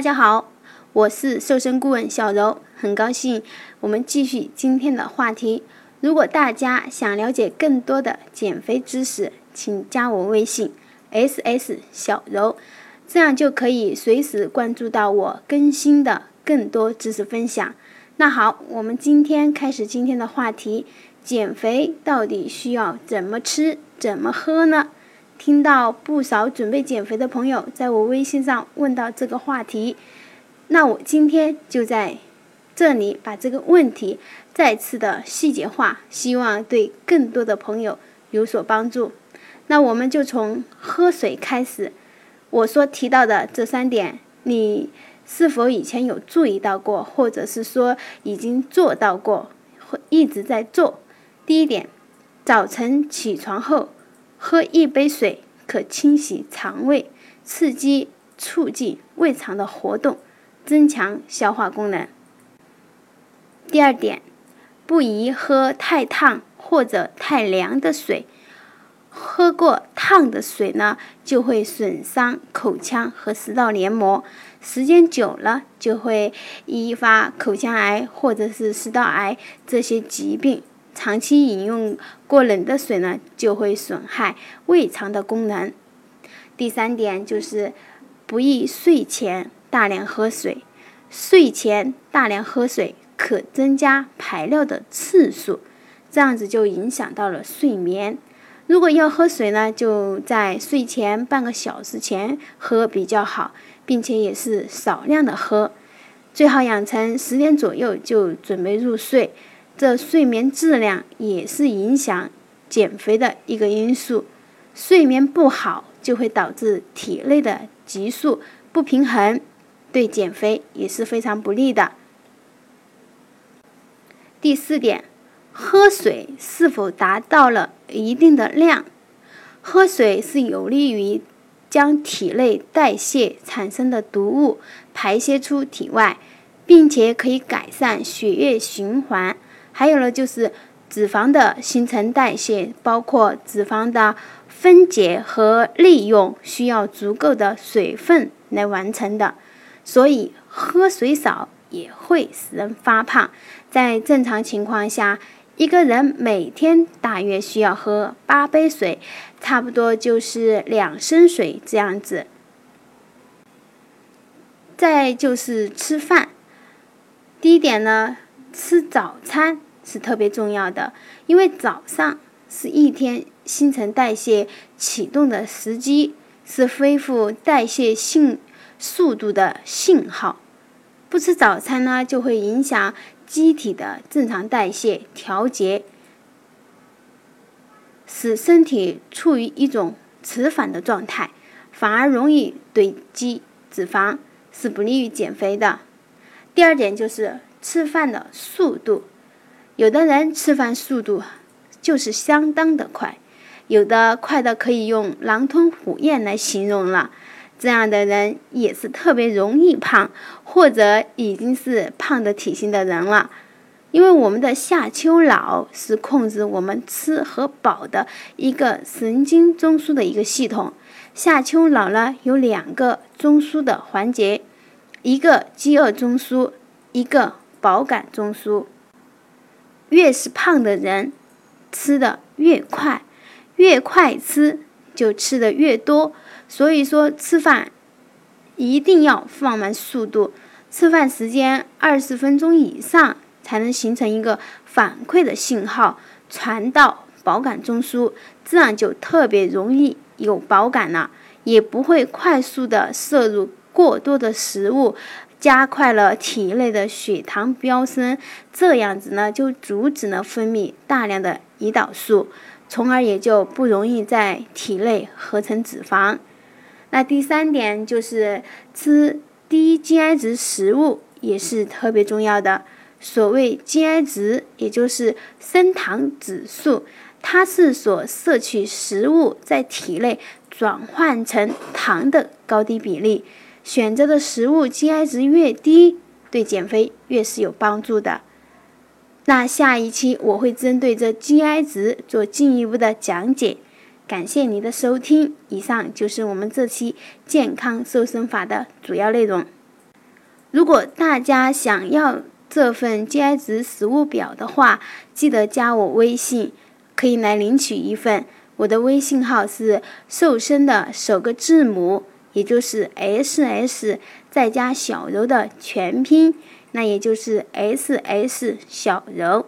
大家好，我是瘦身顾问小柔，很高兴我们继续今天的话题。如果大家想了解更多的减肥知识，请加我微信 ss 小柔，这样就可以随时关注到我更新的更多知识分享。那好，我们今天开始今天的话题：减肥到底需要怎么吃、怎么喝呢？听到不少准备减肥的朋友在我微信上问到这个话题，那我今天就在这里把这个问题再次的细节化，希望对更多的朋友有所帮助。那我们就从喝水开始。我所提到的这三点，你是否以前有注意到过，或者是说已经做到过，或一直在做？第一点，早晨起床后。喝一杯水可清洗肠胃，刺激促进胃肠的活动，增强消化功能。第二点，不宜喝太烫或者太凉的水。喝过烫的水呢，就会损伤口腔和食道黏膜，时间久了就会引发口腔癌或者是食道癌这些疾病。长期饮用过冷的水呢，就会损害胃肠的功能。第三点就是不宜睡前大量喝水。睡前大量喝水可增加排尿的次数，这样子就影响到了睡眠。如果要喝水呢，就在睡前半个小时前喝比较好，并且也是少量的喝，最好养成十点左右就准备入睡。这睡眠质量也是影响减肥的一个因素，睡眠不好就会导致体内的激素不平衡，对减肥也是非常不利的。第四点，喝水是否达到了一定的量？喝水是有利于将体内代谢产生的毒物排泄出体外，并且可以改善血液循环。还有呢，就是脂肪的新陈代谢，包括脂肪的分解和利用，需要足够的水分来完成的。所以喝水少也会使人发胖。在正常情况下，一个人每天大约需要喝八杯水，差不多就是两升水这样子。再就是吃饭，第一点呢，吃早餐。是特别重要的，因为早上是一天新陈代谢启动的时机，是恢复代谢性速度的信号。不吃早餐呢，就会影响机体的正常代谢调节，使身体处于一种迟缓的状态，反而容易堆积脂肪，是不利于减肥的。第二点就是吃饭的速度。有的人吃饭速度就是相当的快，有的快的可以用狼吞虎咽来形容了。这样的人也是特别容易胖，或者已经是胖的体型的人了。因为我们的下丘脑是控制我们吃和饱的一个神经中枢的一个系统。下丘脑呢有两个中枢的环节，一个饥饿中枢，一个饱感中枢。越是胖的人，吃的越快，越快吃就吃的越多。所以说，吃饭一定要放慢速度，吃饭时间二十分钟以上，才能形成一个反馈的信号，传到饱感中枢，这样就特别容易有饱感了，也不会快速的摄入过多的食物。加快了体内的血糖飙升，这样子呢就阻止了分泌大量的胰岛素，从而也就不容易在体内合成脂肪。那第三点就是吃低 GI 值食物也是特别重要的。所谓 GI 值，也就是升糖指数，它是所摄取食物在体内转换成糖的高低比例。选择的食物 gi 值越低对减肥越是有帮助的。那下一期我会针对这 gi 值做进一步的讲解感谢您的收听。以上就是我们这期健康瘦身法的主要内容。如果大家想要这份 gi 值食物表的话记得加我微信可以来领取一份。我的微信号是瘦身的首个字母也就是 ss 再加小柔的全拼那也就是 ss 小柔。